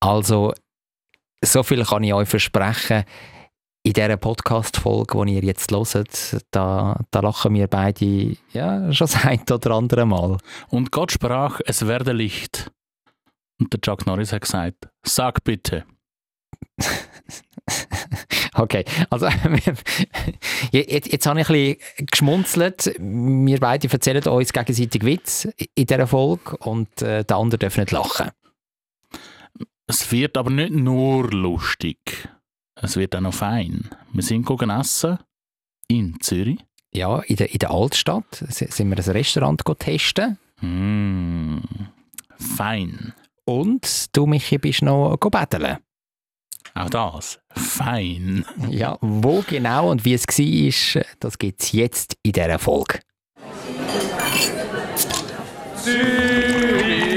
Also, so viel kann ich euch versprechen. In dieser Podcast-Folge, die ihr jetzt hört, da, da lachen wir beide ja, schon das ein oder andere Mal. Und Gott sprach, es werde Licht. Und der Chuck Norris hat gesagt, sag bitte. okay, also jetzt, jetzt habe ich ein bisschen geschmunzelt. Wir beide erzählen uns gegenseitig Witz in dieser Folge und äh, der andere darf nicht lachen. Es wird aber nicht nur lustig. Es wird auch noch fein. Wir sind gegangen essen in Zürich. Ja, in der, in der Altstadt sind wir ein Restaurant testen. Mm, fein. Und du, Michi, bist noch betteln. Auch das. Fein. Ja, wo genau und wie es war, das gibt es jetzt in dieser Folge. Zürich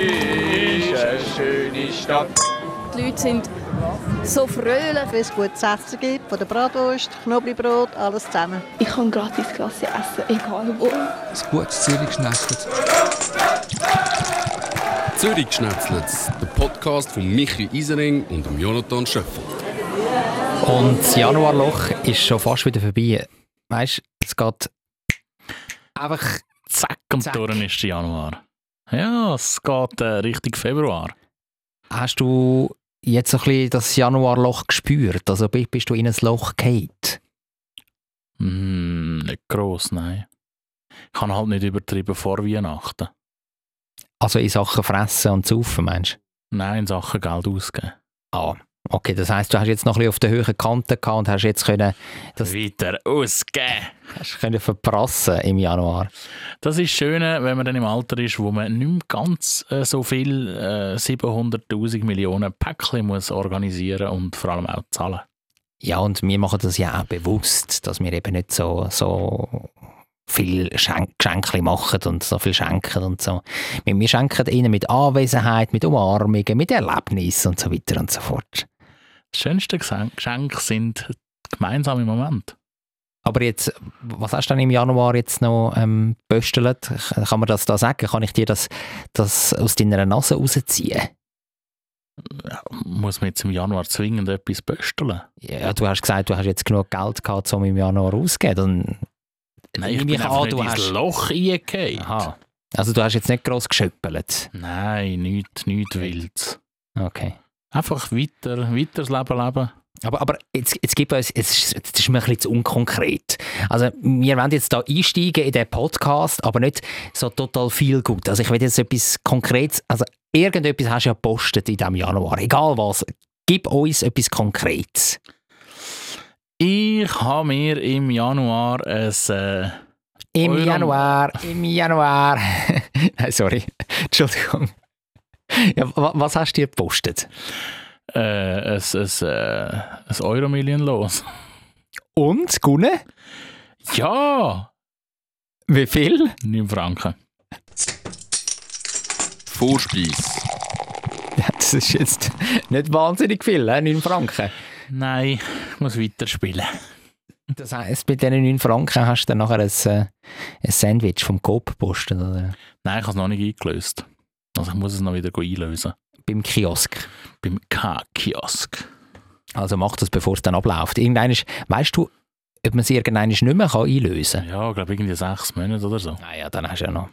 ist eine schöne Stadt. Die Leute sind so fröhlich, wenn es gutes Essen gibt, von der Bratwurst, Knoblauchbrot, alles zusammen. Ich kann gratis Klasse essen, egal wo. Ein gutes Zürich-Schnetzlitz. Zürich-Schnetzlitz, der Podcast von Michi Isering und Jonathan Schöffel. Und das Januarloch ist schon fast wieder vorbei. Weißt du, es geht einfach zack und zack. durch ist der Januar. Ja, es geht äh, Richtung Februar. Hast du jetzt so ein bisschen das Januarloch gespürt? Also bist du in ein Loch gefallen? Mm, nicht gross, nein. Ich kann halt nicht übertrieben vor Weihnachten. Also in Sachen Fressen und Saufen, meinst du? Nein, in Sachen Geld ausgeben. Ah, okay. Das heisst, du hast jetzt noch ein bisschen auf der höheren Kante gehabt und hast jetzt können das weiter ausgeben. Hast können verprassen im Januar. Das ist schön, wenn man dann im Alter ist, wo man nicht mehr ganz äh, so viel äh, 700'000 Millionen Päckchen muss organisieren und vor allem auch zahlen. Ja, und wir machen das ja auch bewusst, dass wir eben nicht so, so viel Geschenke machen und so viel schenken und so. Wir, schenken ihnen mit Anwesenheit, mit Umarmungen, mit Erlebnissen und so weiter und so fort. Das schönste Geschenk sind gemeinsame Momente. Aber jetzt, was hast du denn im Januar jetzt noch ähm, böstelt? Kann man das da sagen? Kann ich dir das, das aus deiner Nase rausziehen? Ja, muss man jetzt im Januar zwingend etwas bösteln? Ja, du hast gesagt, du hast jetzt genug Geld gehabt, um im Januar auszugeben. Nein, ich bin an, du hast Loch eingefallen. Aha. Also du hast jetzt nicht gross geschöppelt? Nein, nichts nicht Wildes. Okay. Einfach weiter, weiter das Leben leben. Aber, aber jetzt, jetzt gibt es, jetzt, jetzt ist mir ein bisschen zu unkonkret. Also wir wollen jetzt da einsteigen in den Podcast, aber nicht so total viel gut. Also ich will jetzt etwas Konkretes, also irgendetwas hast du ja gepostet in diesem Januar, egal was. Gib uns etwas Konkretes. Ich habe mir im Januar ein. Äh, Im Januar, im Januar. Nein, sorry. Entschuldigung. Ja, was hast du dir gepostet? Äh, ein, ein, äh, ein Euro-Million los. Und? Gunne? Ja! Wie viel? 9 Franken. Vorspeis. Ja, das ist jetzt nicht wahnsinnig viel, 9 Franken. Nein, ich muss weiterspielen. Das heisst, bei diesen 9 Franken hast du dann nachher ein, äh, ein Sandwich vom Coop gepostet, oder? Nein, ich habe es noch nicht eingelöst. Also ich muss es noch wieder einlösen. Beim Kiosk? Beim K-Kiosk. Also mach das, bevor es dann abläuft. Irgendwann, weißt du, ob man es irgendwann nicht mehr einlösen kann? Ja, ich glaube irgendwie sechs Monate oder so. Ah ja, dann hast du ja noch...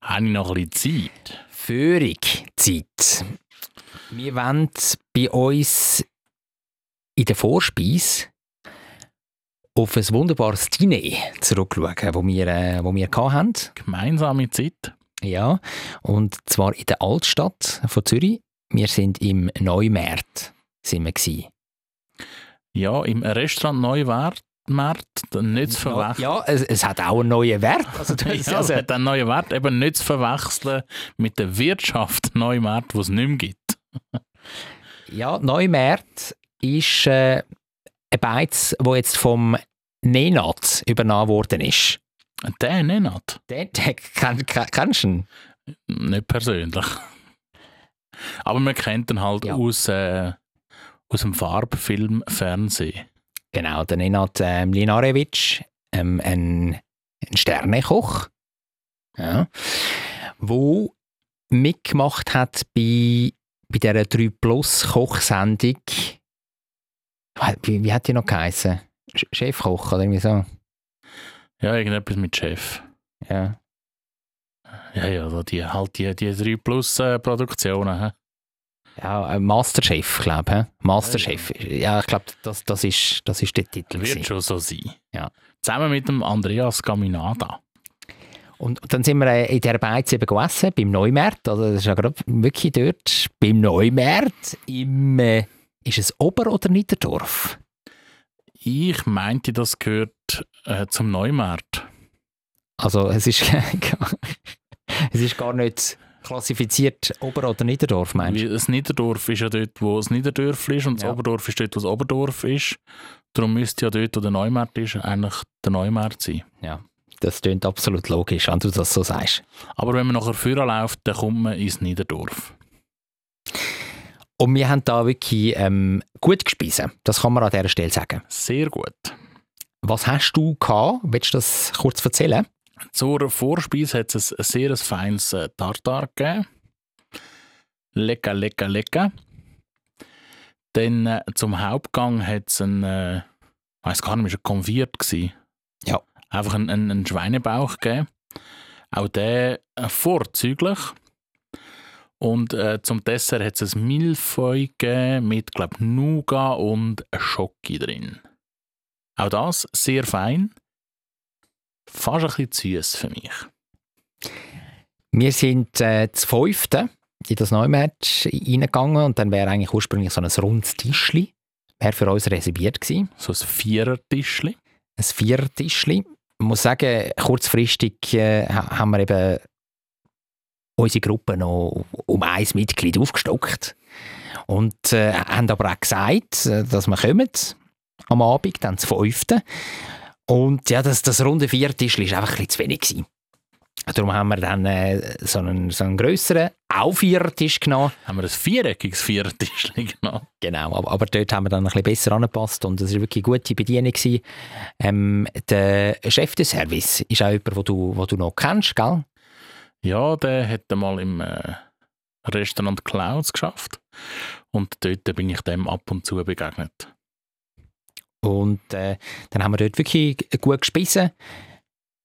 Habe ich noch ein bisschen Zeit? Führung Zeit. Wir wollen bei uns in der Vorspeise auf ein wunderbares Diner zurückschauen, das wir, äh, wo wir hatten. Gemeinsame Zeit. Ja, und zwar in der Altstadt von Zürich. Wir sind im Neumärt. Sind wir gewesen. Ja, im Restaurant Neuwert. nicht zu verwechseln. Ja, es, es, hat auch einen neuen Wert. Also, ja, also, es hat einen neuen Wert, eben nicht zu verwechseln mit der Wirtschaft Neumärt, die es nicht mehr gibt. ja, Neumärt ist äh, ein Beiz, wo jetzt vom Nenat übernommen worden ist. Der Nenat? Den, den kenn, kennst du ihn? Nicht persönlich. Aber man kennt ihn halt ja. aus, äh, aus dem Farbfilm Fernsehen. Genau, der Nenad ähm, Linarevic, ähm, ein, ein Sternekoch, ja, wo mitgemacht hat bei bei dieser 3 Plus Kochsendung, wie, wie hat die noch geheißen? Chefkoch oder irgendwie so? Ja, irgendetwas mit Chef. Ja. Ja, ja, so die, halt die, die 3 Plus äh, Produktionen. hä? Ja, äh, Masterchef, glaube ich. Masterchef. Ja, ich glaube, das, das, ist, das ist der Titel. gewesen. Wird schon so sein. Ja. Zusammen mit dem Andreas Caminada. Und dann sind wir äh, in dieser Beiz eben gegessen, beim Neumärt. Also das ist ja gerade wirklich dort, beim Neumärt. Im, äh, ist es Ober- oder Niederdorf? Ich meinte, das gehört äh, zum Neumarkt. Also es ist, es ist gar nicht klassifiziert Ober- oder Niederdorf, meinst du? Das Niederdorf ist ja dort, wo das Niederdörfli ist und Ja. das Oberdorf ist dort, wo das Oberdorf ist. Darum müsste ja dort, wo der Neumarkt ist, eigentlich der Neumarkt sein. Das klingt absolut logisch, wenn du das so sagst. Aber wenn man nachher vorher läuft, dann kommt man ins Niederdorf. Und wir haben da wirklich ähm, gut gespiesen. Das kann man an dieser Stelle sagen. Sehr gut. Was hast du gehabt? Willst du das kurz erzählen? Zur Vorspeise hat es ein sehr feines äh, Tartar gegeben. Lecker, lecker, lecker. Dann äh, zum Hauptgang hat es ein, äh, ich weiß gar nicht, ein Konviert gsi. Ja. Einfach ein, ein, ein Schweinebauch gegeben. Auch der äh, vorzüglich. Und äh, zum Dessert hat es ein Millefeuille gegeben mit, glaube Nougat und Schoki drin. Auch das sehr fein. Fast ein bisschen süß für mich. Wir sind äh, zu fünften in das Neumatch reingegangen und dann wäre eigentlich ursprünglich so ein rundes Tischli wäre für uns reserviert gewesen. So ein Vierertischli. Ein Vierertischli. Ich muss sagen, kurzfristig äh, ha- haben wir eben unsere Gruppe noch um ein Mitglied aufgestockt und äh, haben aber auch gesagt, äh, dass wir kommen am Abend, dann zu fünften. Und ja, das, das runde Viertischli war einfach ein bisschen zu wenig. Gewesen. Darum haben wir dann äh, so einen, so einen grösseren, auch Vierertisch genommen. Haben wir ein viereckiges Vierertischli genommen. Genau, aber, aber dort haben wir dann ein bisschen besser angepasst und es war wirklich eine gute Bedienung. gewesen. Ähm, der Chef des Service ist auch jemand, den du, wo du noch kennst, gell? Ja, der hat mal im äh, Restaurant Clouds geschafft. Und dort bin ich dem ab und zu begegnet. Und äh, dann haben wir dort wirklich gut gespissen.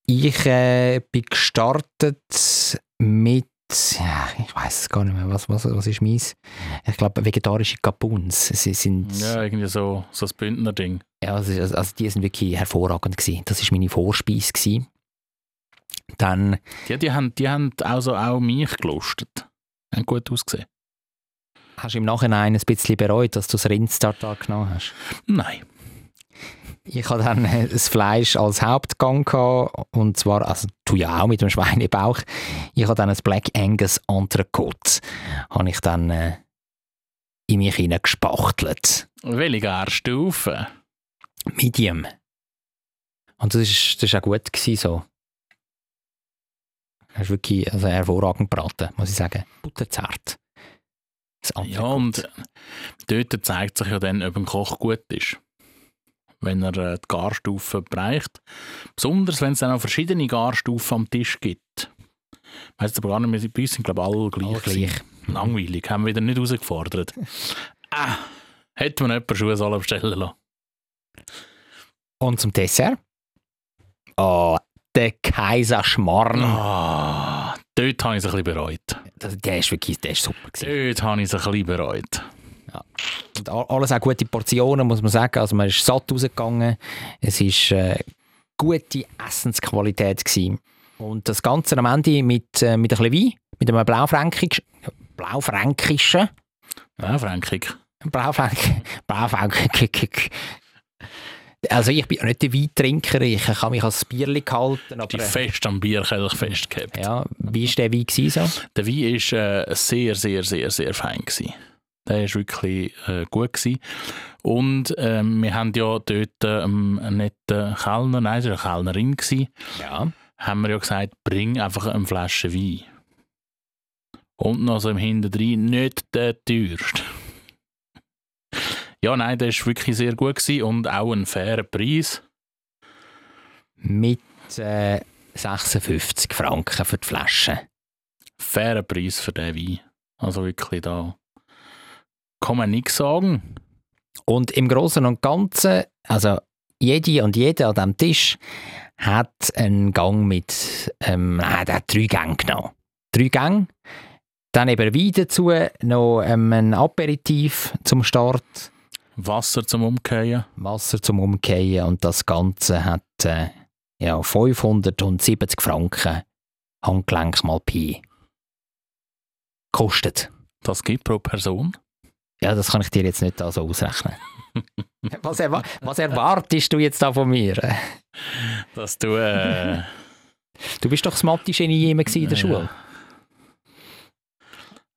Ich äh, bin gestartet mit, ja, ich weiß es gar nicht mehr, was, was, was ist meins? Ich glaube, vegetarische Kapuns. Sie sind, Ja, irgendwie so, so ein Bündner-Ding. Ja, also, also also die sind wirklich hervorragend gewesen. Das ist meine Vorspeise gewesen. Dann, Die, die, haben, die haben also auch mich gelustet. Haben gut ausgesehen. hast du im Nachhinein ein bisschen bereut, dass du das Rindstartar genommen hast? Nein. Ich hatte dann äh, das Fleisch als Hauptgang gehabt, und zwar, also du ja auch mit dem Schweinebauch. Ich hatte dann ein Black Angus Entrecote, habe ich dann äh, in mich hineingespachtelt. Welche Gärstufe? Medium. Und das ist, das ist auch gut gewesen, so. Hast wirklich also hervorragend gebraten, muss ich sagen. Butterzart. Das Ja, und dort zeigt sich ja dann, ob ein Koch gut ist. Wenn er äh, die Garstufen bereicht. Besonders, wenn es dann auch verschiedene Garstufen am Tisch gibt. Ich weiss aber gar nicht mehr, bei uns sind glaube ich alle gleich. Alle gleich. gewesen. Langweilig, haben wir wieder nicht herausgefordert. ah, hätte man jemanden Schuhe sollen bestellen lassen. Und zum Dessert? Oh, der Kaiserschmarrn. Ah, dort habe ich es ein bisschen bereut. Das- Der ist wirklich der ist super. Gewesen. Dort habe ich es ein bisschen bereut. Und a- alles auch gute Portionen, muss man sagen. Also man ist satt rausgegangen. Es war äh, gute Essensqualität. Gewesen. Und das Ganze am Ende mit, äh, mit ein bisschen Wein, mit einem Blaufränkisch, Blaufränkischen, Ja, Frankig. Blaufränk, Blaufränkisch. Also ich bin ja nicht der Weintrinker, ich kann mich als Bierli gehalten, aber Die fest am Bierkelch festgehabt. ja, wie war der Wein gewesen, so? Der Wein war äh, sehr, sehr, sehr, sehr fein. Gewesen. Der war wirklich äh, gut. Gewesen. Und ähm, wir haben ja dort ähm, einen netten Kellner, nein, es war eine Kellnerin, gewesen, Ja. haben wir ja gesagt, bring einfach eine Flasche Wein. Und noch so im Hinterdrein nicht der teuerste. ja, nein, der war wirklich sehr gut gewesen und auch ein fairer Preis. Mit äh, 56 Franken für die Flasche. Fairer Preis für den Wein. Also wirklich da kann man nichts sagen. Und im Großen und Ganzen, also jede und jeder an diesem Tisch hat einen Gang mit, ähm, nein, der hat drei Gänge genommen. Drei Gänge. Dann eben Wein dazu, noch ähm, ein Aperitif zum Start, Wasser zum Umkehren. Wasser zum Umkehren und das Ganze hat äh, ja, 570 Franken Handgelenk mal Pi kostet. Das gibt pro Person. Ja, das kann ich dir jetzt nicht da so ausrechnen. was, erwa was erwartest du jetzt da von mir? Dass du. Äh, Du bist doch das Mathe-Genie immer in der Ja. Schule.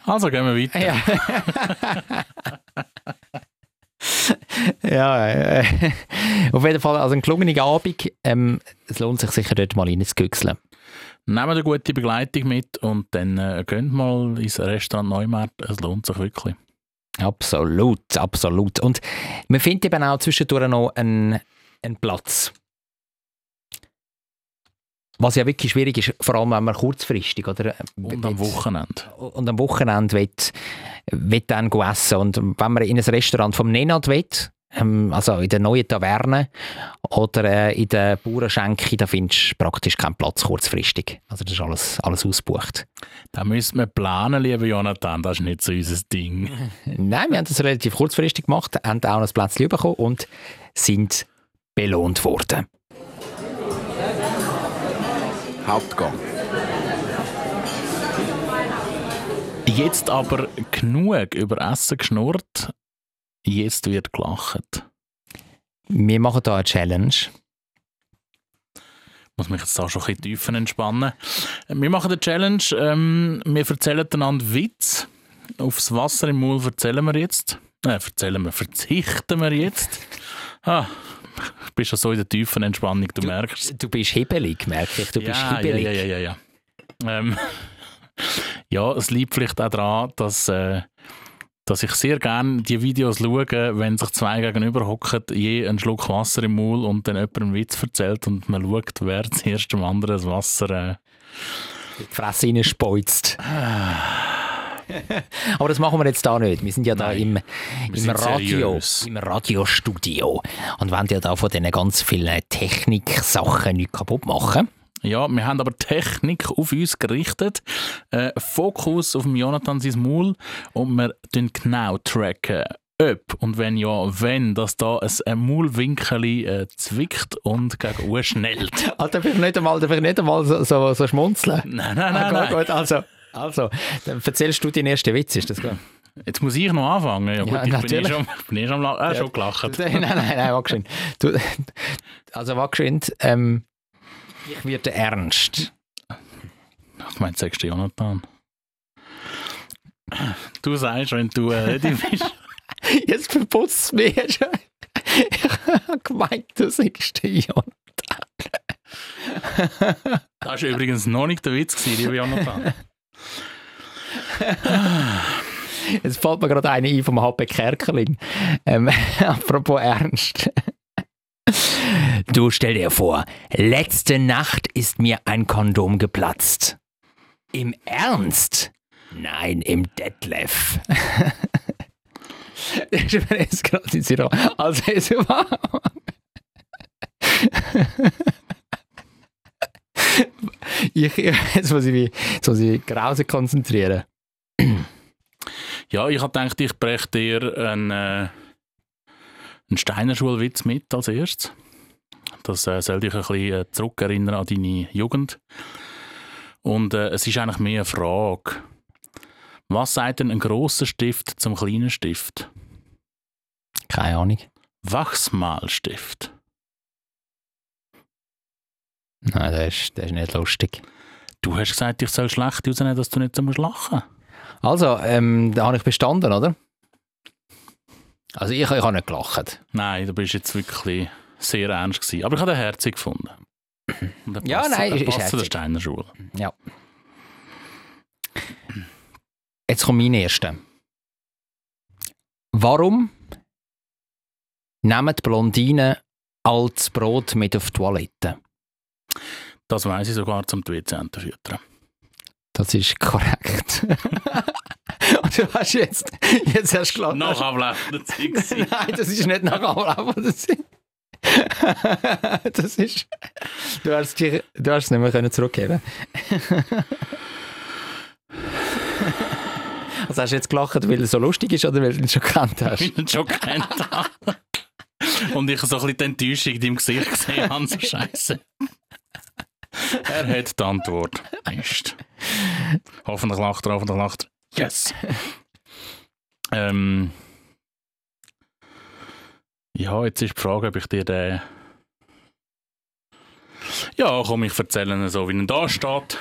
also gehen wir weiter. Ja. ja, äh, auf jeden Fall, also ein gelungener Abend. Ähm, es lohnt sich sicher dort mal reinzugüchseln. Nehmt eine gute Begleitung mit und dann äh, geht mal ins Restaurant Neumarkt. Es lohnt sich wirklich. Absolut, absolut. Und man findet eben auch zwischendurch noch einen, einen Platz. Was ja wirklich schwierig ist, vor allem wenn man kurzfristig oder äh, Und am Wochenende. und am Wochenende will, will dann essen und wenn man in ein Restaurant vom Nenad will, ähm, also in der neuen Taverne oder äh, in der Bauernschenke, da findest du praktisch keinen Platz kurzfristig. Also das ist alles, alles ausgebucht. Da müssen wir planen, lieber Jonathan. Das ist nicht so unser Ding. Nein, wir haben das relativ kurzfristig gemacht, haben auch ein Plätzchen bekommen und sind belohnt worden. Hauptgang. Jetzt aber genug über Essen geschnurrt. Jetzt wird gelacht. Wir machen hier eine Challenge. muss mich jetzt da schon ein bisschen tiefer entspannen. Wir machen eine Challenge. Ähm, wir erzählen einander Witz. Aufs Wasser im Maul erzählen wir jetzt. Äh, erzählen wir, verzichten wir jetzt. Ah, ich bin schon so in der tiefen Entspannung, du, merkst. Du bist hibbelig, merke ich. Du bist ja, ja, hibbelig. ja, ja, ja, ja. Ähm, ja, es liegt vielleicht auch daran, dass, äh, dass ich sehr gerne die Videos schaue, wenn sich zwei gegenüber hocken, je einen Schluck Wasser im Maul und dann jemand einen Witz erzählt und man schaut, wer zuerst dem anderen das Wasser... Äh, Die Fresse reinspeuzt. Aber das machen wir jetzt da nicht. Wir sind ja da Nein, im, im Radio, seriös. im Radiostudio und wollen ja da von diesen ganz vielen Technik-Sachen nicht kaputt machen. Ja, wir haben aber Technik auf uns gerichtet. Äh, Fokus auf Jonathan sein Maul und wir tun genau tracken, ob und wenn ja, wenn, dass da ein, Maulwinkel äh, zwickt und gegen Uhr schnellt. Ah, darf ich nicht einmal, ich nicht einmal so, so, so schmunzeln? Nein, nein, Ah, nein, gut, nein. gut, also, also, dann erzählst du deinen ersten Witz, ist das gut? Jetzt muss ich noch anfangen. Ja, gut, Ja, ich bin eh natürlich. schon, bin eh schon, äh, schon gelacht. nein, nein, nein, warte geschwind. Du, also, warte geschwind. Ähm, ich werde ernst. Ich meine, sagst du Jonathan. Du sagst, wenn du ready bist. Jetzt verputzt es mich schon. Ich habe gemeint, du sagst Jon. Das war übrigens noch nicht der Witz, lieber Jonathan. Jetzt fällt mir gerade eine ein vom HP Kerkeling. Ähm, apropos Ernst. Du stell dir vor, letzte Nacht ist mir ein Kondom geplatzt. Im Ernst? Nein, im Detlef. Also es war. Ich, jetzt muss ich mich, jetzt muss ich mich grausig konzentrieren. Ja, ich habe gedacht, ich breche dir einen, äh, einen Steiner Schulwitz mit als erstes. Das äh, soll dich ein bisschen äh, zurückerinnern an deine Jugend. Und äh, es ist eigentlich mehr eine Frage. Was sagt denn ein grosser Stift zum kleinen Stift? Keine Ahnung. Wachsmalstift. Nein, das ist, das ist nicht lustig. Du hast gesagt, ich soll schlecht rausnehmen, dass du nicht so musst lachen Also, ähm, da habe ich bestanden, oder? Also ich, ich habe nicht gelacht. Nein, du bist jetzt wirklich sehr ernst gewesen. Aber ich habe den herzig gefunden. Und Ja, passt- nein, ist- ist passt zu der. Steiner Schule. Ja. Jetzt kommt mein erster. Warum nehmen die Blondinen altes Brot mit auf die Toilette? Das weiß ich sogar zum WC-Enten füttern. Das ist korrekt. du hast jetzt, jetzt hast du gelacht. Nach ablaufender Zeit. Nein, das ist nicht nach Ablaufen der Zeit. das ist. Du hast, dich, du hast es nicht mehr können zurückgeben. also hast du jetzt gelacht, weil es so lustig ist oder weil du ihn schon gekannt hast? Ich ihn schon kennt habe. Und ich so ein bisschen die Enttäuschung in deinem Gesicht gesehen habe. So Scheiße. Er hat die Antwort. Mist. Hoffentlich lacht er, hoffentlich lacht er. Yes! ähm, ja, jetzt ist die Frage, ob ich dir den. Ja, komm, ich erzähle so, wie er da steht.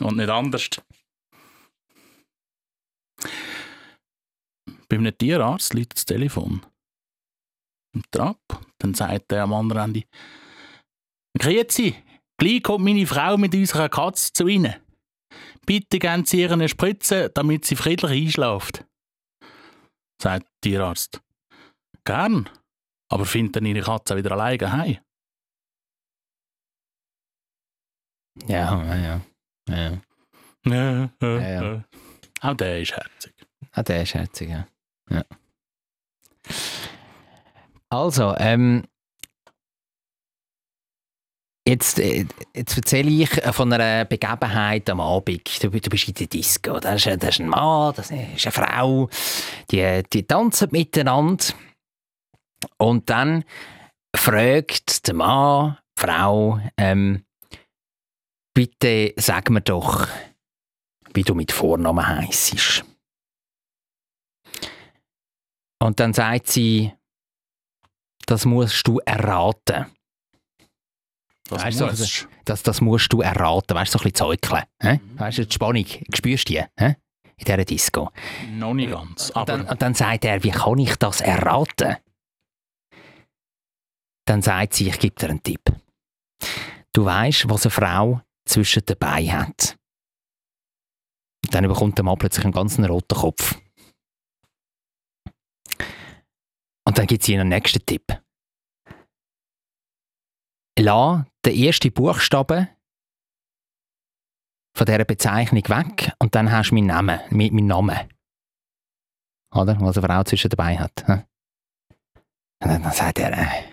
Und nicht anders. Bei einem Tierarzt liegt das Telefon im Trab. Dann sagt er am anderen Ende: Grüezi, gleich kommt meine Frau mit unserer Katze zu Ihnen. Bitte geben Sie ihr eine Spritze, damit sie friedlich einschläft. Sagt der Tierarzt. Gern, aber findet dann Ihre Katze wieder alleine heim? Ja, ja, ja. ja. Ja, ja. Auch der ist herzig. Ah, der ist herzig, ja. ja. Also, ähm, jetzt, äh, jetzt erzähle ich von einer Begebenheit am Abend. Du, du bist in der Disco. Da ist, da ist ein Mann, das ist eine Frau. Die, die tanzen miteinander. Und dann fragt der Mann, die Frau, ähm, bitte sag mir doch, wie du mit Vornamen heisst. Und dann sagt sie, das musst du erraten. Das Weißt du, muss. Das, das musst du erraten. Weißt du, so ein bisschen zäukeln. hä? Weißt du, die Spannung, spürst du die? hä? In dieser Disco. Noch nicht ganz. Und Aber dann, und dann sagt er, wie kann ich das erraten? Dann sagt sie, ich gebe dir einen Tipp. Du weißt, was eine Frau zwischen den Beinen hat. Dann bekommt der Mann plötzlich einen ganzen roten Kopf. Und dann gibt sie ihnen einen nächsten Tipp. Lass den ersten Buchstaben von dieser Bezeichnung weg und dann hast du meinen Namen, mein- meinen Namen. Oder? Was eine Frau zwischen dabei hat. Und dann, sagt er, äh,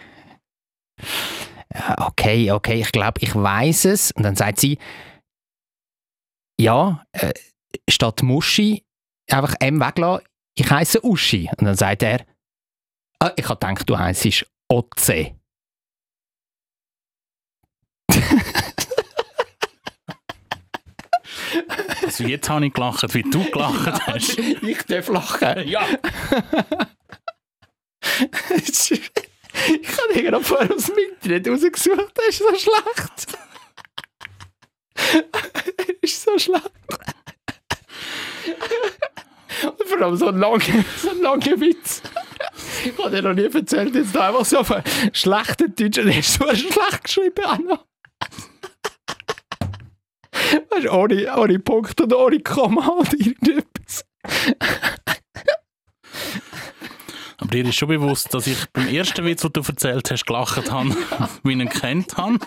okay, okay, ich glaube, ich weiß es. Und dann sagt sie, ja, äh, statt Muschi einfach M weglassen, ich heiße Uschi. Und dann sagt er, ah, ich habe gedacht, du heisst Otze. Also jetzt habe ich gelacht, wie du gelacht hast. ich darf lachen. ja. ich habe gerade vorher aus dem Internet rausgesucht, das ist so schlecht. Er ist so schlecht. Und vor allem so ein langer, so ein langer Witz. Ich habe dir noch nie erzählt, jetzt da einfach so auf einen schlechten Deutsch und er ist so schlecht geschrieben. noch. Weißt du, ohne, ohne Punkt und ohne Komma oder irgendetwas. Aber dir ist schon bewusst, dass ich beim ersten Witz, den du erzählt hast, gelacht habe, wie ich ihn kennt habe.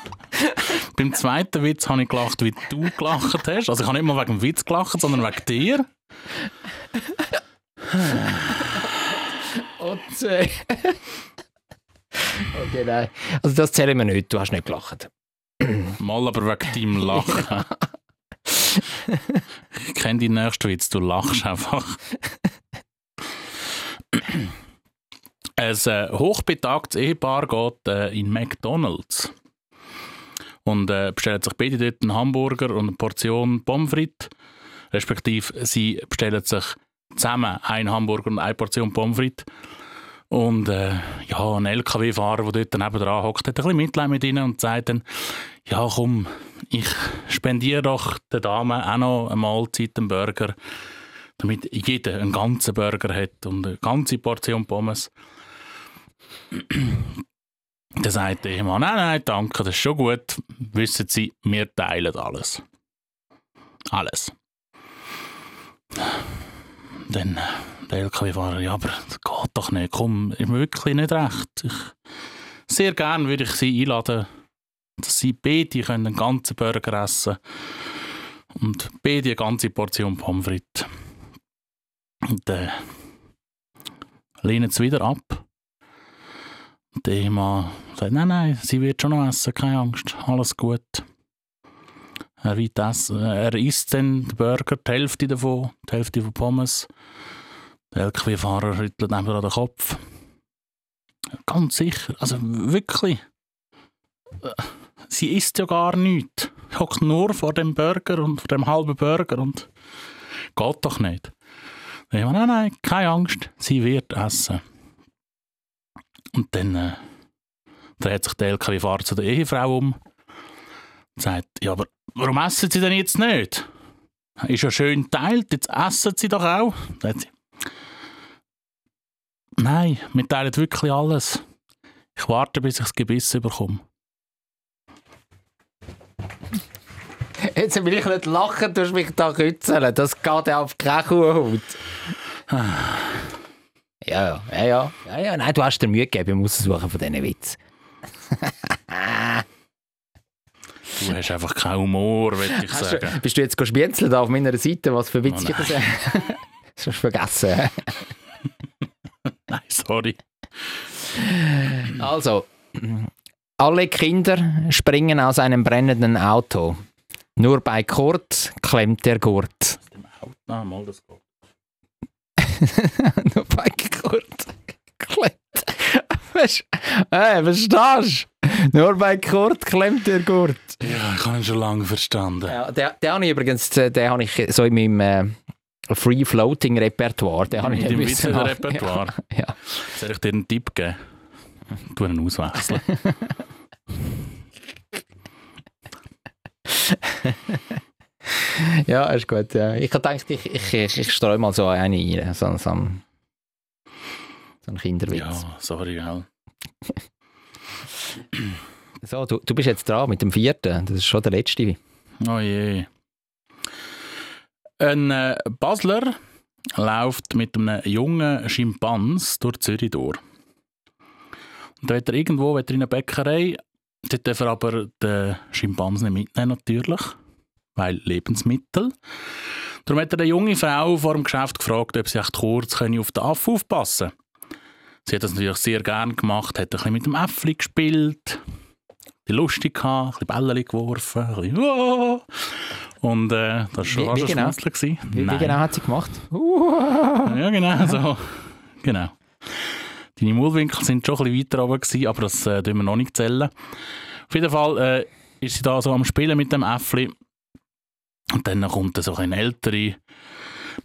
beim zweiten Witz habe ich gelacht, wie du gelacht hast. Also ich habe nicht mal wegen dem Witz gelacht, sondern wegen dir. Und, äh, okay, nein. Also das zählen wir nicht, du hast nicht gelacht. Mal aber wegen deinem Lachen. ich kenne deinen nächsten Witz, du lachst einfach. Ein äh, hochbetagtes Ehepaar geht äh, in McDonalds und äh, bestellt sich beide dort einen Hamburger und eine Portion Pommes frites. Respektive sie bestellen sich zusammen einen Hamburger und eine Portion Pommes frites. Und äh, ja, ein LKW-Fahrer, der dort nebenan hockt, hat ein bisschen Mitleid mit ihnen und sagt dann, ja komm, ich spendiere doch der Dame auch noch eine Mahlzeit, einen Burger, damit jeder einen ganzen Burger hat und eine ganze Portion Pommes. Dann sagt der Ehemann, nein, nein, danke, das ist schon gut. Wissen Sie, wir teilen alles. Alles. Dann äh, der LKW-Fahrer, ja, aber das geht doch nicht, komm, ist mir wirklich nicht recht. Ich, sehr gern würde ich Sie einladen, dass Sie beide können einen ganzen Burger essen und beide eine ganze Portion Pommes frites. Und dann lehnen sie wieder ab. Und der Ehemann sagt, nein, nein, sie wird schon noch essen, keine Angst, alles gut. Er, wird essen. er isst den Burger, die Hälfte davon, die Hälfte von Pommes. Der LKW-Fahrer rüttelt einfach an den Kopf. Ganz sicher, also wirklich. Sie isst ja gar nichts. Hockt nur vor dem Burger und vor dem halben Burger und geht doch nicht. Dann ich, nein, nein, keine Angst, sie wird essen. Und dann äh, dreht sich der LKW-Fahrer zu der Ehefrau um und sagt, ja, aber warum essen sie denn jetzt nicht? Ist ja schön teilt, jetzt essen sie doch auch. Nein, wir teilen wirklich alles. Ich warte, bis ich das Gebiss bekomme. Jetzt will ich nicht lachen, du mich da kützeln. Das geht ja auf keine Kuhhaut. Ja, ja, ja, ja, ja. Nein, du hast dir Mühe gegeben beim Aussuchen von diesen Witz. Du hast einfach keinen Humor, würde ich sagen. du, bist du jetzt gespienzelt da auf meiner Seite, was für Witz Oh das Das hast du vergessen. Nein, sorry. Also, alle Kinder springen aus einem brennenden Auto. Nur bei Kurt klemmt der Gurt. Ah, mal das geht. Nur bei Kurt klemmt. Verstehst du? Nur bei Kurt klemmt der Gurt. Ja, ich habe ihn schon lange verstanden. Ja, der, der habe ich übrigens, den habe ich so in meinem äh, Free-Floating-Repertoire. Den habe ich In deinem. Witze-Repertoire? Ja, ja. Soll ich dir einen Tipp geben? Tu ihn auswechseln. Ja, ist gut. Ja. Ich gedacht, ich, ich, ich, ich streue mal so eine rein. So, so, ein, so ein Kinderwitz. ja, sorry, gell. So, du, du bist jetzt dran mit dem vierten. Das ist schon der letzte. Oh je. Ein äh, Basler läuft mit einem jungen Schimpans durch Zürich durch. Und da hat er irgendwo hat er in eine Bäckerei, dort darf er aber den Schimpans nicht mitnehmen, natürlich, weil Lebensmittel. Darum hat er eine junge Frau vor dem Geschäft gefragt, ob sie echt kurz auf den Affe aufpassen können. Sie hat das natürlich sehr gern gemacht, hat ein bisschen mit dem Äffli gespielt, die lustig gehabt, ein bisschen Bälle geworfen, ein bisschen «Uah!» Und äh, das war schon Wie- wie genau? Wie, wie genau hat sie gemacht? Ja, genau, so. genau. Deine Maulwinkel sind schon ein bisschen weiter oben gewesen, aber das äh, wir noch nicht zählen. Auf jeden Fall äh, ist sie da so am Spielen mit dem Äffli. Und dann kommt so eine ältere,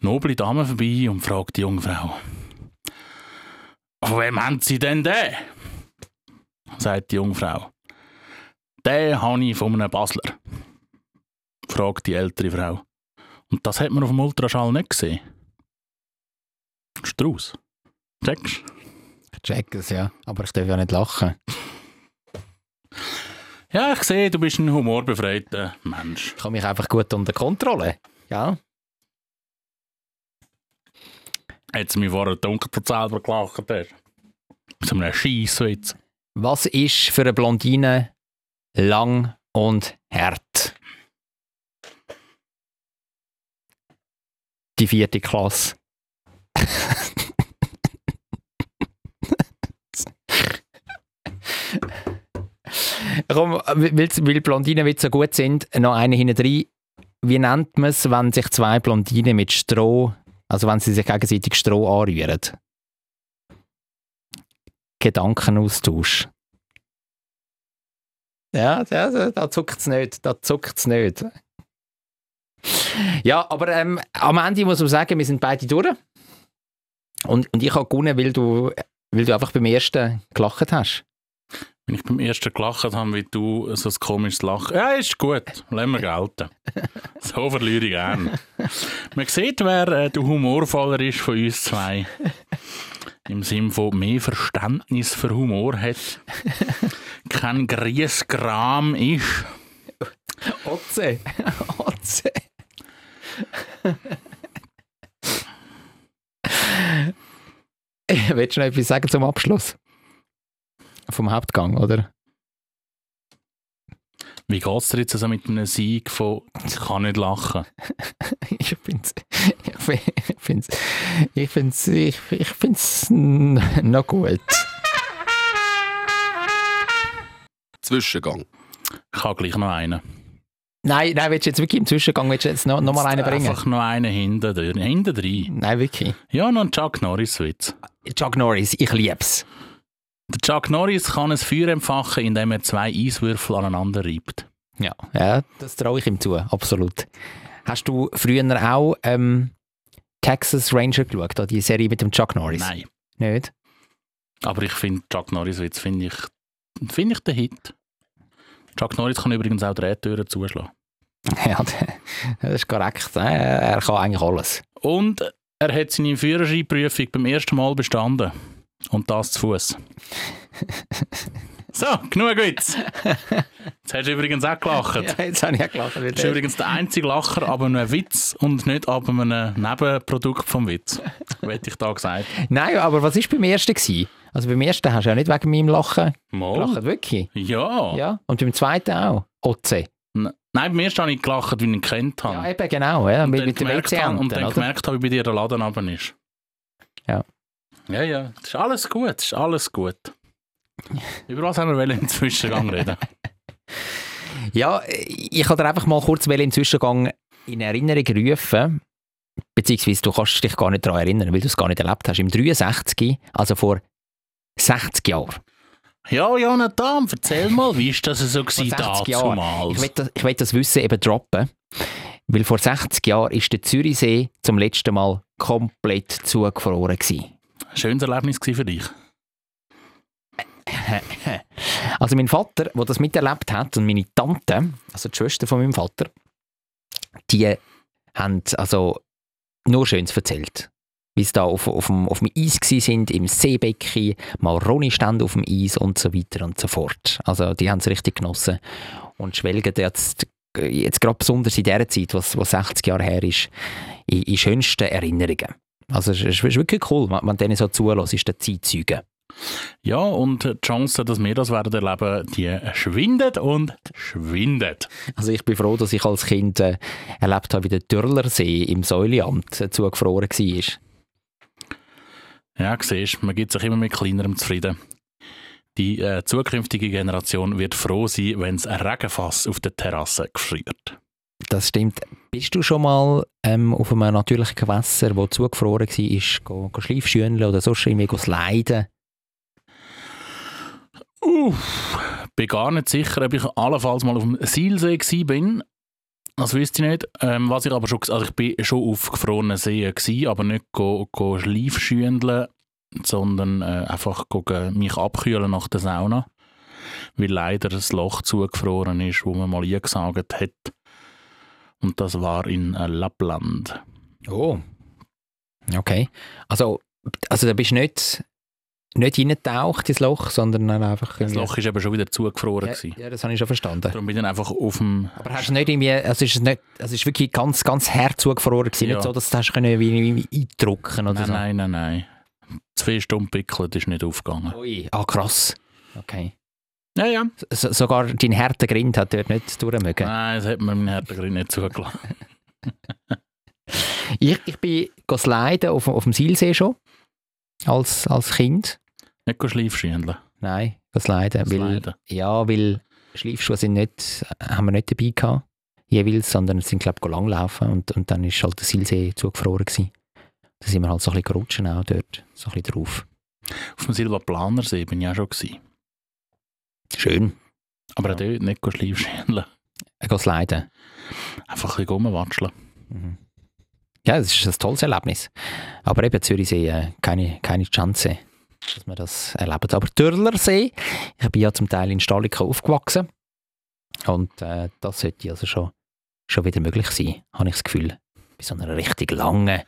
noble Dame vorbei und fragt die junge Frau, von wem haben Sie denn den? sagt die junge Frau. Den habe ich von einem Basler, fragt die ältere Frau. Und das hat man auf dem Ultraschall nicht gesehen. Strauß. Checkst Ich check es, ja. Aber ich darf ja nicht lachen. Ja, ich sehe, du bist ein humorbefreiter Mensch. Ich habe mich einfach gut unter Kontrolle. Ja. Jetzt mir vorher dunkel selber gelacht hast. So einem Scheisswitz. Was ist für eine Blondine lang und hart? Die vierte Klasse. Komm, weil, weil Blondinenwitze so gut sind, noch eine hinten rein. Wie nennt man es, wenn sich zwei Blondinen mit Stroh, also wenn sie sich gegenseitig Stroh anrühren? Gedankenaustausch. Ja, da, da, zuckt es nicht. Da zuckt nicht. Ja, aber ähm, am Ende muss man sagen, wir sind beide durch. Und, und ich habe gewonnen, weil du, weil du einfach beim ersten gelacht hast. Wenn ich beim ersten gelacht habe, wie du so ein komisches Lachen. Ja, ist gut. Lassen wir gelten. So verliere ich gern. Man sieht, wer äh, der humorvoller ist von uns zwei. Im Sinne von mehr Verständnis für Humor hat. Kein Griesgram ist. Otze. Otze. Willst du noch etwas sagen zum Abschluss? Vom Hauptgang, oder? Wie geht es dir jetzt also mit einem Sieg von «Ich kann nicht lachen»? ich finde es ich find's, ich find's, ich, ich find's noch gut. Zwischengang. Ich habe gleich noch einen. Nein, nein, willst du jetzt wirklich im Zwischengang willst du jetzt noch, noch mal einen bringen? Einfach noch einen hinten drin. Hinten drin. Nein, wirklich. Ja, noch ein Chuck Norris-Witz. Chuck Norris, ich lieb's. Der Chuck Norris kann ein Feuer empfachen, indem er zwei Eiswürfel aneinander reibt. Ja, ja das traue ich ihm zu, absolut. Hast du früher auch ähm, Texas Ranger geschaut, die Serie mit dem Chuck Norris? Nein. Nicht? Aber ich finde Chuck Norris-Witz finde ich, find ich den Hit. Chuck Norris kann übrigens auch Drehtüren zuschlagen. Ja, das ist korrekt. Äh, Er kann eigentlich alles. Und er hat seine Führerscheinprüfung beim ersten Mal bestanden. Und das zu Fuß. so, genug Witz. Jetzt hast du übrigens auch gelacht. Ja, jetzt habe ich auch gelacht. Das ist übrigens der einzige Lacher ab einem Witz und nicht ab einem Nebenprodukt vom Witz. Hätte ich da gesagt. Nein, aber was war beim ersten? Gewesen? Also beim ersten hast du ja nicht wegen meinem Lachen Mal? gelacht, wirklich? Ja. Ja. Und beim zweiten auch? Otze. Nein, beim ersten habe ich gelacht, wie ich ihn kennt habe. Ja, eben genau. Ja, und mit, dann mit gemerkt habe, und dann oder? gemerkt habe, wie bei dir der Laden runter ist. Ja. Ja, ja. Das ist alles gut. Das ist alles gut. Über was haben wir im Zwischengang reden? Ja, ich kann dir einfach mal kurz im Zwischengang in Erinnerung rufen, beziehungsweise du kannst dich gar nicht daran erinnern, weil du es gar nicht erlebt hast. Im 63, also vor 60 Jahren. Ja, Jonathan, erzähl mal, wie ist das so Vor gewesen 60 Jahren. Ich damals? will, das, ich will das Wissen eben droppen, weil vor 60 Jahren ist der Zürichsee zum letzten Mal komplett zugefroren gewesen. Schönes Erlebnis für dich. Also mein Vater, der das miterlebt hat, und meine Tante, also die Schwester von meinem Vater, die haben also nur Schönes erzählt. Wie sie da auf, auf, dem, auf dem Eis sind, im Seebecken, Maroni stand auf dem Eis und so weiter und so fort. Also die haben es richtig genossen und schwelgen jetzt, jetzt gerade besonders in der Zeit, was, was 60 Jahre her ist, in, in schönsten Erinnerungen. Also es ist, wirklich cool, wenn man denen so zulässt, ist der Zeitzeuge. Ja, und die Chance, dass wir das werden erleben, die schwindet und schwindet. Also ich bin froh, dass ich als Kind äh, erlebt habe, wie der Dürlersee im Säuleamt äh, zugefroren war. Ja, siehst man gibt sich immer mit kleinerem zufrieden. Die äh, zukünftige Generation wird froh sein, wenn es ein Regenfass auf der Terrasse gefriert. Das stimmt. Bist du schon mal ähm, auf einem natürlichen Gewässer, wo zugefroren war, Schleifschüneln oder sonst irgendwie sliden? Uff, bin gar nicht sicher, ob ich allenfalls mal auf dem Seilsee bin. Das wüsste ich nicht. Ähm, was ich aber schon, also ich bin schon auf gefrorenen Seen gsi, aber nicht go, go Schleifschündeln, sondern äh, einfach go, mich abkühlen nach der Sauna, weil leider das Loch zugefroren ist, wo man mal eingesaugt hat. Und das war in äh, Lappland. Oh. Okay. Also, also da bist du nicht, nicht reingetaucht ins Loch, sondern einfach... Das Loch ist eben schon wieder zugefroren. ja, gewesen. ja, das habe ich schon verstanden. Darum bin ich dann einfach auf dem... Aber hast du nicht irgendwie, also ist es nicht, also ist wirklich ganz, ganz hart zugefroren gewesen, Ja. nicht so, dass du hast können wie, wie oder Nein, so? nein, nein, nein. Zwei Stunden pickelt ist nicht aufgegangen. Ui, ah krass. Okay. Ja, ja. So, sogar dein harter Grind hat dort nicht durchmögen. Nein, das hat mir mein Härtegrin nicht zugelassen. Ich, ich bin sliden auf, auf dem Seilsee schon. Als, als Kind. Nicht go Schleifschindeln. Nein, sliden. Weil, ja, weil Schleifschuhe sind nicht, haben wir nicht dabei gehabt. Jeweils, sondern sind, glaube ich, langlaufen. Und, und dann ist halt der Seilsee zugefroren gewesen. Da sind wir halt so ein bisschen gerutscht auch dort. So ein bisschen drauf. Auf dem Silvaplanersee bin ich auch schon. Gewesen. Schön. Aber Ja. auch dort nicht go Schleifschindeln. Äh, Go sliden. Einfach ein bisschen rumwatscheln. Mhm. Ja, das ist ein tolles Erlebnis. Aber eben Zürichsee, äh, keine, keine Chance, dass wir das erleben. Aber Dürlersee, ich bin ja zum Teil in Stalica aufgewachsen. Und äh, das sollte also schon, schon wieder möglich sein, habe ich das Gefühl. Bei so einer richtig langen,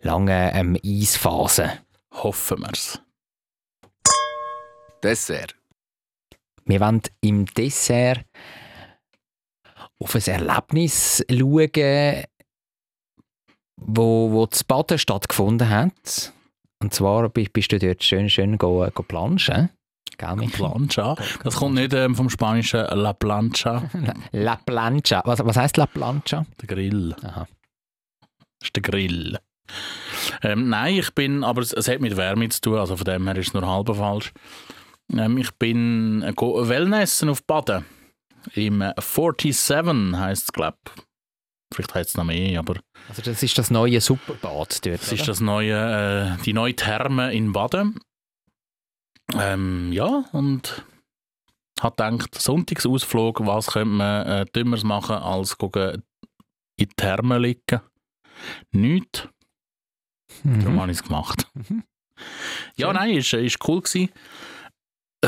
langen ähm, Eisphase. Hoffen wir's. Dessert. Wir wollen im Dessert auf ein Erlebnis schauen, wo, wo das Baden stattgefunden hat. Und zwar bi- bist du dort schön, schön go, go planschen. Gell? Plancha. Das kommt nicht ähm, vom spanischen La Plancha, La Plancha. Was, was heißt La Plancha? der Grill. Aha. Das ist der Grill. Ähm, nein, ich bin, aber es, es hat mit Wärme zu tun, also von dem her ist es nur halb falsch. Ähm, ich bin äh, Wellnessen auf Baden. Im äh, 47 heisst es, glaube Vielleicht heißt es noch mehr, aber Also das ist das neue Superbad dort. es ist das neue, äh, die neue Therme in Baden. Ähm, ja, und hat gedacht, Sonntagsausflug, was könnte man äh, dümmeres machen, als gucken, in die Therme liegen. Nichts. Darum mhm. habe ich es gemacht. Mhm. Ja, nein, ist, ist cool gewesen.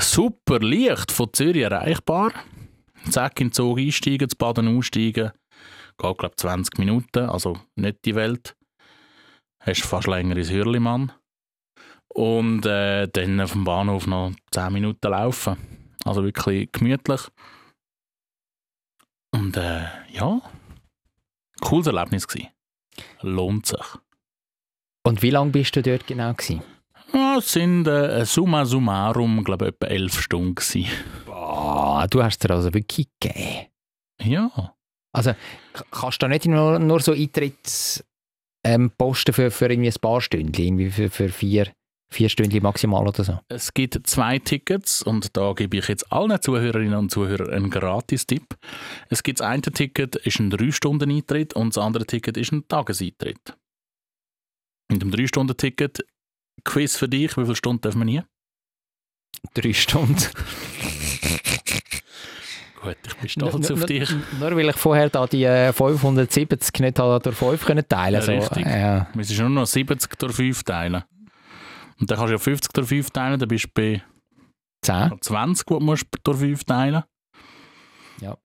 Super leicht von Zürich erreichbar. Zack, in den Zug einsteigen, zu Baden aussteigen. Geht, glaube 20 Minuten, also nicht die Welt. Hast fast länger ins Hürlimann. Und äh, dann auf dem Bahnhof noch 10 Minuten laufen. Also wirklich gemütlich. Und äh, ja, cooles Erlebnis gewesen. Lohnt sich. Und wie lange bist du dort genau gewesen? Ja, es sind äh, summa summarum, glaube ich, etwa elf Stunden gewesen. Boah, du hast dir also wirklich gegeben. Ja. Also kannst du da nicht nur, nur so Eintritts ähm, posten für, für irgendwie ein paar Stunden, irgendwie für, für vier, vier Stunden maximal oder so? Es gibt zwei Tickets und da gebe ich jetzt allen Zuhörerinnen und Zuhörern einen Gratis-Tipp. Es gibt das eine Ticket, ist ein 3-Stunden-Eintritt und das andere Ticket ist ein Tageseintritt. Mit dem 3-Stunden-Ticket, Quiz für dich, wie viele Stunden dürfen wir nie? Drei Stunden. Gut, ich bin stolz Nur- auf dich. Nur, nur weil ich vorher da die äh, 570 nicht habe durch 5 können teilen Ja, so, richtig. Ja, Wir müssen nur noch 70 durch 5 teilen. Und dann kannst du ja 50 durch 5 teilen, dann bist du bei 10. 20, die du musst durch 5 teilen Ja.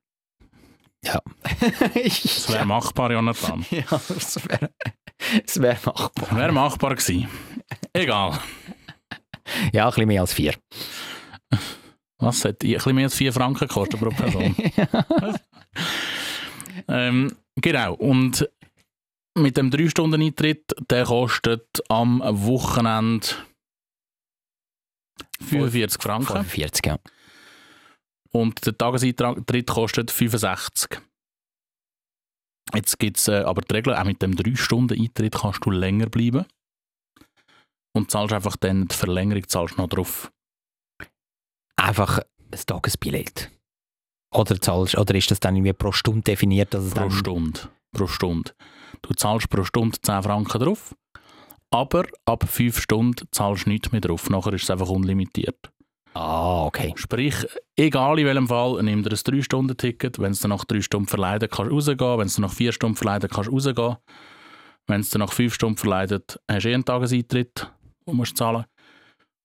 Das wäre machbar, Jonathan. ja, das wäre das wär machbar. Wäre machbar gewesen. Egal. Ja, ein bisschen mehr als 4. Was hat ein bisschen mehr als 4 Franken gekostet pro Person? ähm, genau. Und mit dem 3-Stunden-Eintritt, der kostet am Wochenende 45 Franken. 45, ja. Und der Tageseintritt kostet 65. Jetzt gibt es äh, aber die Regel, auch mit dem 3-Stunden-Eintritt kannst du länger bleiben. Und zahlst einfach dann die Verlängerung zahlst noch drauf. Einfach ein Tagesbillett. Oder, zahlst, oder ist das dann irgendwie pro Stunde definiert? Dass es Pro Stunde. Pro Stunde. Du zahlst pro Stunde 10 Franken drauf, aber ab 5 Stunden zahlst du nichts mehr drauf. Nachher ist es einfach unlimitiert. Ah, okay. Sprich, egal in welchem Fall, nimm dir ein 3-Stunden-Ticket. Wenn es dir nach 3 Stunden verleidet, kannst du rausgehen. Wenn es dir nach 4 Stunden verleidet, kannst du rausgehen. Wenn es dir nach 5 Stunden verleidet, hast du eh einen Tageseintritt, den musst du zahlen.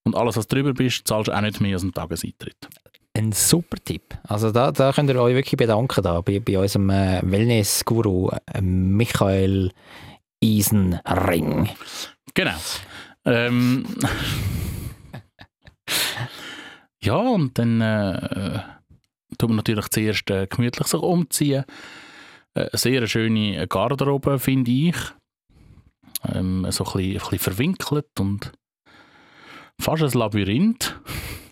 Und alles, was drüber bist, zahlst du auch nicht mehr als einen Tageseintritt. Ein super Tipp. Also da, da könnt ihr euch wirklich bedanken da, bei, bei unserem äh, Wellness-Guru äh, Michael Eisenring. Genau. Ähm, ja, und dann äh, tut man natürlich zuerst äh, gemütlich sich umziehen. Äh, sehr schöne Garderobe, finde ich. Ähm, so ein bisschen, ein bisschen verwinkelt und fast ein Labyrinth.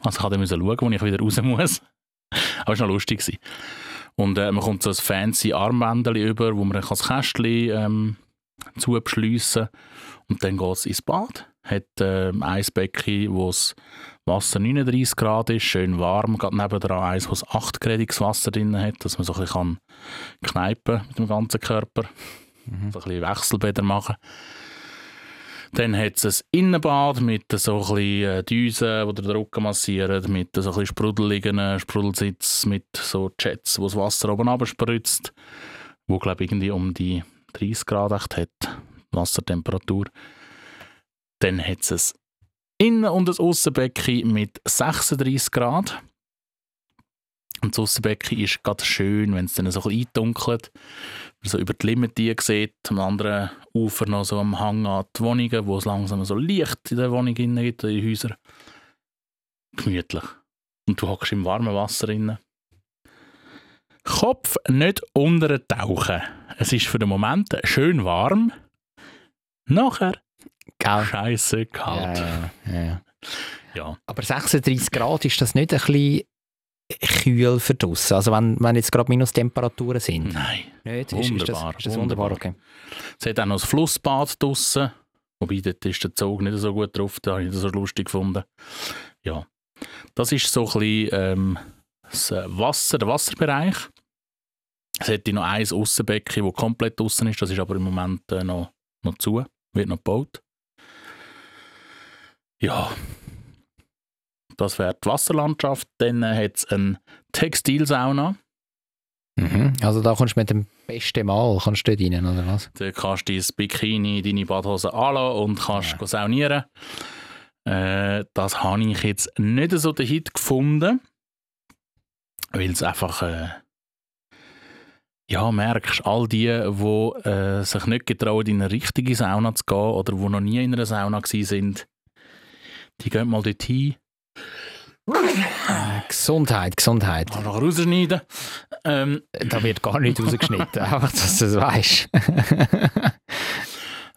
Also ich musste schauen, wo ich wieder raus muss. Aber es war noch lustig. gewesen. Und äh, man kommt so ein fancy Armbändchen über, wo man dann das Kästchen ähm, zubeschliessen und dann geht es ins Bad. Hat ähm, ein Becken, wo das Wasser 39 Grad ist, schön warm. Gerade nebendran eins, wo es 8 gradiges Wasser drin hat, dass man so ein bisschen kann kneipen mit dem ganzen Körper. Mhm. So ein bisschen Wechselbäder machen. Dann hat es ein Innenbad mit so ein bisschen äh, Düsen, die den Rücken massieren, mit so ein bisschen sprudeligen Sprudelsitz, mit so Jets, wo das Wasser oben abspritzt, wo glaube ich irgendwie um die 30 Grad echt hat, Wassertemperatur. Dann hat es ein Innen- und ein Aussenbecken mit 36 Grad. Und das Aussenbecken ist gerade schön, wenn es dann so ein bisschen eindunkelt. So über die Limite sieht, am anderen Ufer noch so am Hang an die Wohnungen, wo es langsam so Licht in der Wohnung gibt, in den Häusern. Gemütlich. Und du hockst im warmen Wasser drin. Kopf nicht untertauchen. Es ist für den Moment schön warm. Nachher Gell? scheiße kalt. Ja, ja, ja. Ja. Aber 36 Grad, ist das nicht ein bisschen kühl für draussen? Also wenn, wenn jetzt gerade Minustemperaturen sind? Nein. Nicht? Ist, ist, das, Wunderbar, ist das wunderbar? wunderbar. Okay. Es hat auch noch ein Flussbad draussen. Wobei, dort ist der Zug nicht so gut drauf, da habe ich das so lustig gefunden. Ja, das ist so ein bisschen ähm, das äh, Wasser, der Wasserbereich. Es hätte noch ein Aussenbecken, das komplett draussen ist, das ist aber im Moment äh, noch, noch zu, wird noch gebaut. Ja, das wäre die Wasserlandschaft. Dann äh, hat es eine Textilsauna. Mhm. Also da kommst du mit dem besten Mal kannst du dort rein, oder was? Da kannst du dein Bikini, deine Badhose anlassen und kannst Ja. saunieren. Äh, das habe ich jetzt nicht so den Hit gefunden, weil es einfach, äh, ja, merkst, all die, die äh, sich nicht getrauen, in eine richtige Sauna zu gehen oder die noch nie in einer Sauna waren, die gehen mal dorthin, Gesundheit, Gesundheit. mal noch rausschneiden. Ähm, Da wird gar nicht rausgeschnitten, einfach, dass du es weißt.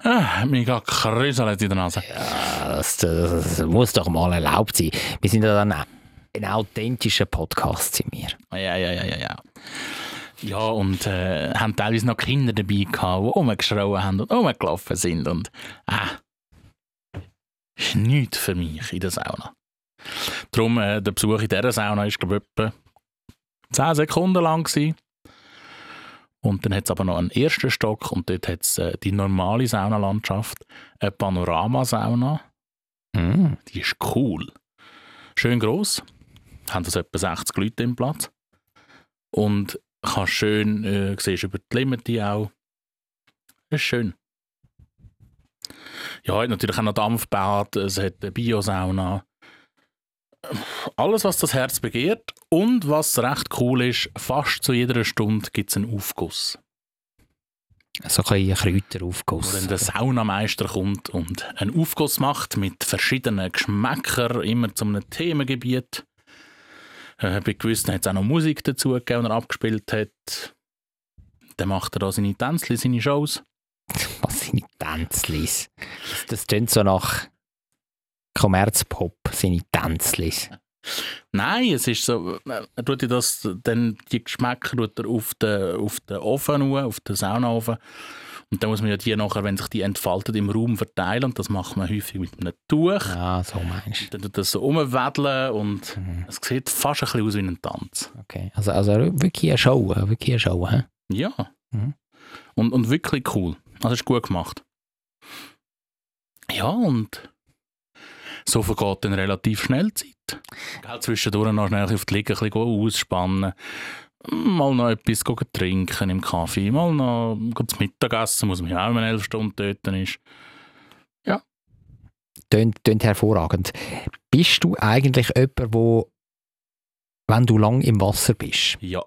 ah, mir geht krüselt in der Nase. Ja, das, das, das muss doch mal erlaubt sein. Wir sind ja dann ein authentischer Podcast, sind wir. Ja, ja, ja, ja, ja. Ja, und äh, haben teilweise noch Kinder dabei gehabt, die rumgeschrauen haben und rumgelaufen sind. Und äh, ist nichts für mich in der Sauna. Darum, äh, der Besuch in dieser Sauna war, glaube ich, etwa 10 Sekunden lang. Gewesen. Und dann hat es aber noch einen ersten Stock und dort hat es äh, die normale Saunalandschaft, eine Panoramasauna. Mm. Die ist cool. Schön gross. Haben das etwa 60 Leute im Platz. Und kannst schön, äh, siehst über die Limite auch. Das ist schön. Ja, hat natürlich auch noch Dampfbad, es hat eine Biosauna. Alles, was das Herz begehrt. Und was recht cool ist, fast zu jeder Stunde gibt es einen Aufguss. So ein Wo Kräuteraufguss. dann der Saunameister kommt und einen Aufguss macht mit verschiedenen Geschmäckern, immer zu einem Themengebiet. Äh, bei gewissen hat es auch noch Musik dazu gegeben, die er abgespielt hat. Dann macht er da seine Tänzchen, seine Shows. Was Tänzlis? Das, das klingt so nach Kommerzpop, seine Tänzlis. Nein, es ist so, äh, er tut ja das, dann die Geschmäcker tut er auf den, auf den Ofen, auf den Saunaofen. Und dann muss man ja die nachher, wenn sich die entfaltet, im Raum verteilen. Und das macht man häufig mit einem Tuch. Ja, so meinst du. Dann tut das so umwedeln und Mhm. es sieht fast ein bisschen aus wie ein Tanz. Okay. Also, also wirklich eine Show, äh, wirklich eine Show. He? Ja. Mhm. Und, und wirklich cool. Also ist gut gemacht. Ja, und so vergeht dann relativ schnell die Zeit. Gell, zwischendurch noch schnell auf die Liege ein bisschen ausspannen. Mal noch etwas trinken im Kaffee. Mal noch zum Mittagessen, muss man ja auch, wenn man elf Stunden dort ist. Tönt, tönt hervorragend. Bist du eigentlich jemand, wo, wenn du lang im Wasser bist, Ja,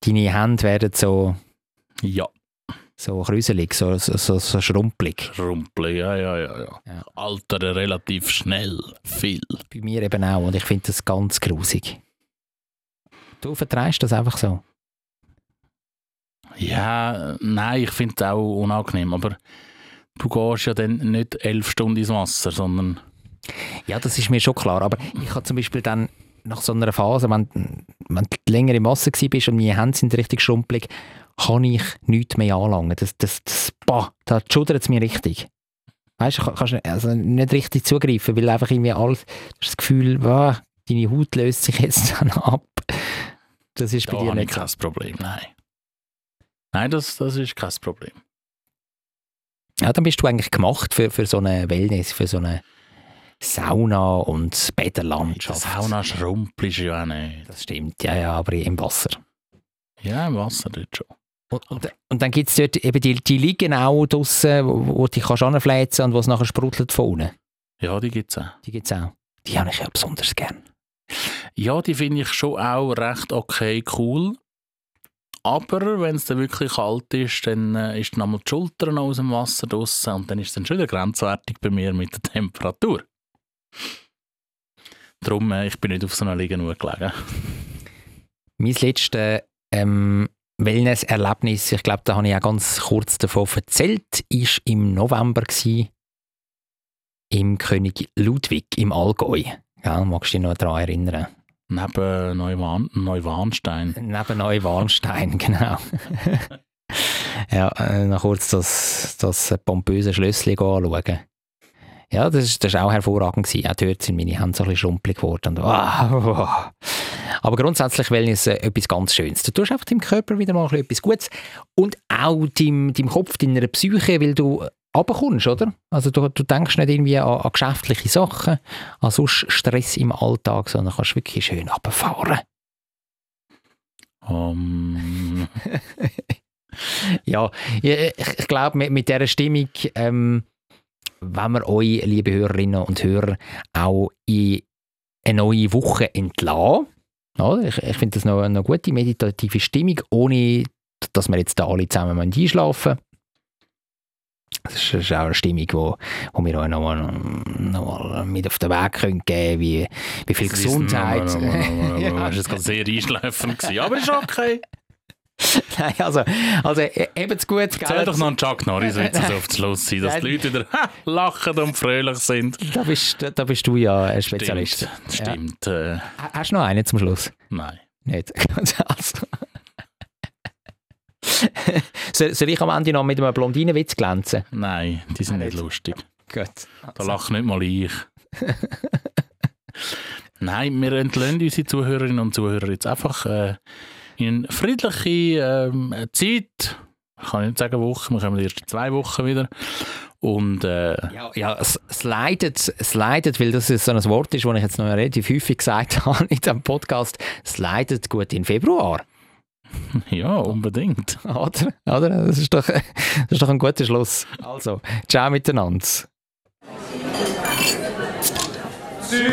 deine Hände werden so, ja. So krüselig, so, so, so, schrumpelig? Rumpel, ja, ja, ja, ja. Ja. Alter relativ schnell. Viel. Bei mir eben auch und ich finde das ganz grusig. Du vertreibst das einfach so. Ja, nein, ich finde es auch unangenehm. Aber du gehst ja dann nicht elf Stunden ins Wasser, sondern Ja, das ist mir schon klar. Aber ich habe zum Beispiel dann nach so einer Phase, wenn, wenn du länger im Wasser warst und meine Hände sind richtig schrumpelig, kann ich nichts mehr anlangen. Das, das, das, bah, da schudert es mir richtig. Weißt du, kann- kannst nicht- also nicht richtig zugreifen, weil einfach irgendwie alles, das Gefühl, bah, deine Haut löst sich jetzt dann ab. Das ist bei da dir habe ich nicht so. kein Problem. Nein. Nein, das, das ist kein Problem. Ja, dann bist du eigentlich gemacht für, für so eine Wellness, für so eine Sauna und Bäderlandschaft. Sauna schrumpelst ja auch nicht. Das stimmt, ja, ja, aber im Wasser. Ja, im Wasser dort schon. Und, und, und dann gibt es dort eben die, die liegen auch draussen, wo, wo du dich kannst anfläzen und wo es nachher sprudelt von unten. Ja, die gibt es auch. Die gibt es auch. Die habe ich ja besonders gern. Ja, die finde ich schon auch recht okay, cool. Aber wenn es dann wirklich kalt ist, dann äh, ist dann einmal die Schulter noch aus dem Wasser draussen und dann ist es dann schon wieder grenzwertig bei mir mit der Temperatur. Darum, äh, ich bin nicht auf so einer Liege nur gelegen. Mein letztes ähm, Wellness-Erlebnis, ich glaube, da habe ich auch ganz kurz davon erzählt, war im November gewesen, im König Ludwig im Allgäu. Gell? Magst du dich noch daran erinnern? Neben Neuwan Neuwarnstein. Neben Neuwarnstein, genau. ja, äh, noch kurz das, das pompöse Schlösschen anschauen. Ja, das ist, ist auch hervorragend gewesen. Auch dort sind meine Hände so ein bisschen schrumpelig geworden. Und, ah, Aber grundsätzlich will es äh, etwas ganz Schönes. Du tust einfach deinem Körper wieder mal etwas Gutes und auch deinem, deinem Kopf, deiner Psyche, weil du runterkommst, oder? Also du, du denkst nicht irgendwie an, an geschäftliche Sachen, an sonst Stress im Alltag, sondern kannst wirklich schön runterfahren. Um, Ja, ich, ich glaube, mit, mit dieser Stimmung, ähm, wenn wir euch, liebe Hörerinnen und Hörer, auch in eine neue Woche entlassen. Ja, ich ich finde das noch eine gute meditative Stimmung, ohne dass wir jetzt da alle zusammen einschlafen müssen. Das ist, das ist auch eine Stimmung, wo, wo wir euch nochmal noch mal mit auf den Weg können geben wie, wie viel Gesundheit. Ja, das war sehr einschläfend, aber ist okay. Nein, also, also e- eben's gut. Erzähl doch noch einen Chuck Norris Witz so auf den Schluss sein, dass die Leute wieder lachen und fröhlich sind. Da bist, da, bist du ja ein Spezialist. Stimmt. stimmt äh, Ja. Hast du noch einen zum Schluss? nein. Nicht. also. soll, ich am Ende noch mit einem Blondinenwitz glänzen? Nein, die sind Ah, nicht nicht. lustig. Gut. Da lacht nicht mal ich. Nein, wir entlöhnen unsere Zuhörerinnen und Zuhörer jetzt einfach äh, in eine friedliche ähm, Zeit. Ich kann nicht sagen Woche, wir kommen erst in zwei Wochen wieder. Und äh, Ja, ja es, es, leidet, es leidet, weil das so ein Wort ist, das ich jetzt noch relativ häufig gesagt habe in diesem Podcast, es leidet gut in Februar. ja, unbedingt. Oder? Oder? Das, ist doch, das ist doch ein guter Schluss. Also, ciao miteinander. Zürich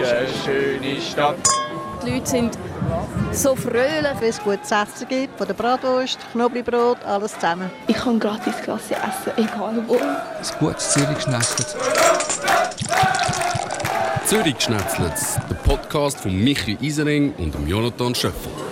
ist eine schöne Stadt. Die Leute sind so fröhlich. Wenn es gutes Essen gibt, von der Bratwurst, Knoblauchbrot, alles zusammen. Ich kann gratis Klasse essen, egal wo. Ein gutes Zürich Schnetzlitz, der Podcast von Michi Isering und Jonathan Schöffel.